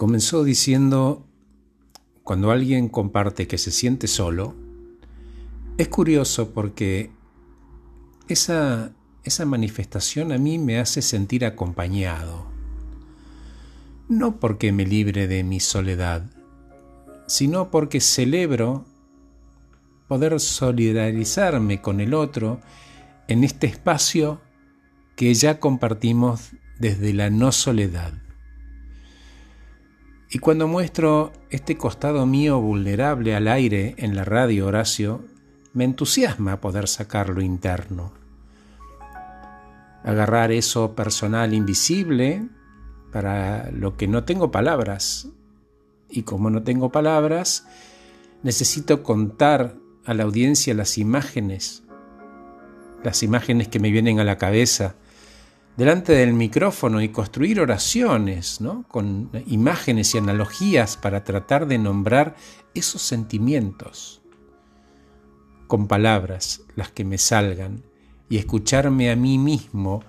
Comenzó diciendo, cuando alguien comparte que se siente solo, es curioso porque esa, esa manifestación a mí me hace sentir acompañado. No porque me libre de mi soledad, sino porque celebro poder solidarizarme con el otro en este espacio que ya compartimos desde la no soledad. Y cuando muestro este costado mío vulnerable al aire en la radio, Horacio, me entusiasma poder sacarlo interno. Agarrar eso personal invisible para lo que no tengo palabras. Y como no tengo palabras, necesito contar a la audiencia las imágenes, las imágenes que me vienen a la cabeza, delante del micrófono y construir oraciones, ¿no? con imágenes y analogías para tratar de nombrar esos sentimientos, con palabras, las que me salgan, y escucharme a mí mismo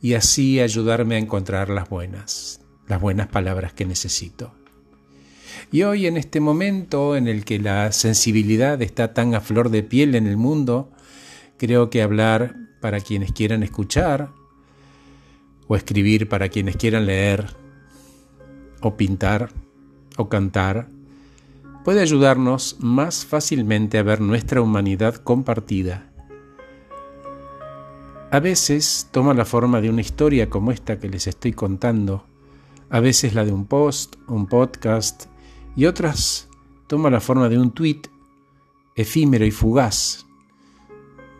y así ayudarme a encontrar las buenas, las buenas palabras que necesito. Y hoy en este momento en el que la sensibilidad está tan a flor de piel en el mundo, creo que hablar para quienes quieran escuchar, o escribir para quienes quieran leer, o pintar, o cantar, puede ayudarnos más fácilmente a ver nuestra humanidad compartida. A veces toma la forma de una historia como esta que les estoy contando, a veces la de un post, un podcast, y otras toma la forma de un tweet efímero y fugaz.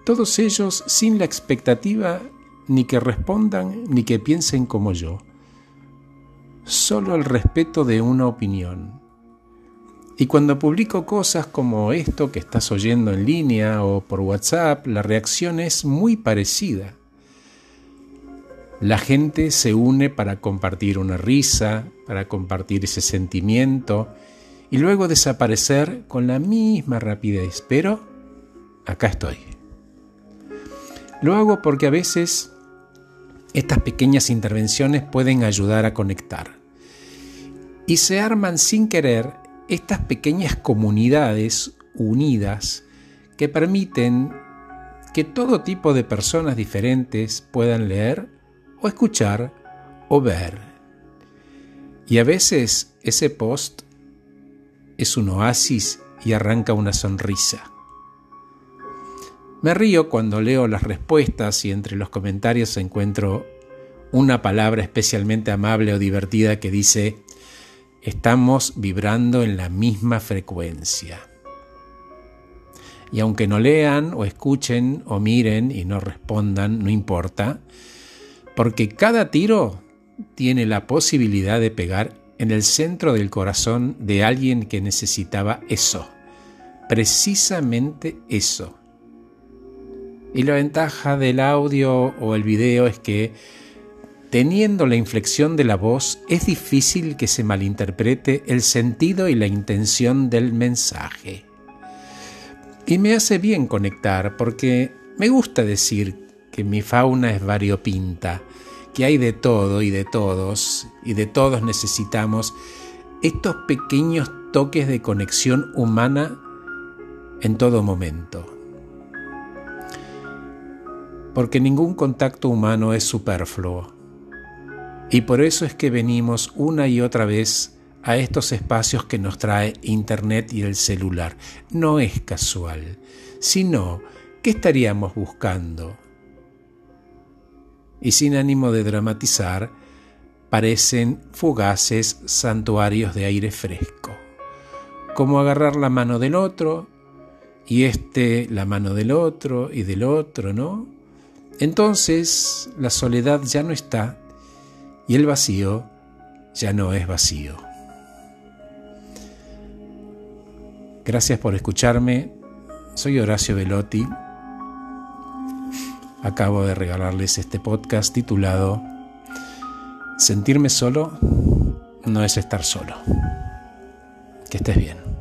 Todos ellos sin la expectativa ni que respondan ni que piensen como yo, solo el respeto de una opinión. Y cuando publico cosas como esto que estás oyendo en línea o por WhatsApp, la reacción es muy parecida. La gente se une para compartir una risa, para compartir ese sentimiento y luego desaparecer con la misma rapidez. Pero acá estoy. Lo hago porque a veces estas pequeñas intervenciones pueden ayudar a conectar. Y se arman sin querer estas pequeñas comunidades unidas que permiten que todo tipo de personas diferentes puedan leer o escuchar o ver. Y a veces ese post es un oasis y arranca una sonrisa. Me río cuando leo las respuestas y entre los comentarios encuentro una palabra especialmente amable o divertida que dice, estamos vibrando en la misma frecuencia. Y aunque no lean o escuchen o miren y no respondan, no importa, porque cada tiro tiene la posibilidad de pegar en el centro del corazón de alguien que necesitaba eso, precisamente eso y la ventaja del audio o el video es que teniendo la inflexión de la voz es difícil que se malinterprete el sentido y la intención del mensaje. Y me hace bien conectar porque me gusta decir que mi fauna es variopinta, que hay de todo y de todos, y de todos necesitamos estos pequeños toques de conexión humana en todo momento porque ningún contacto humano es superfluo. Y por eso es que venimos una y otra vez a estos espacios que nos trae Internet y el celular. No es casual, sino ¿qué estaríamos buscando? Y sin ánimo de dramatizar, parecen fugaces santuarios de aire fresco, como agarrar la mano del otro y este la mano del otro y del otro, ¿no? Entonces la soledad ya no está y el vacío ya no es vacío. Gracias por escucharme. Soy Horacio Velotti. Acabo de regalarles este podcast titulado Sentirme solo no es estar solo. Que estés bien.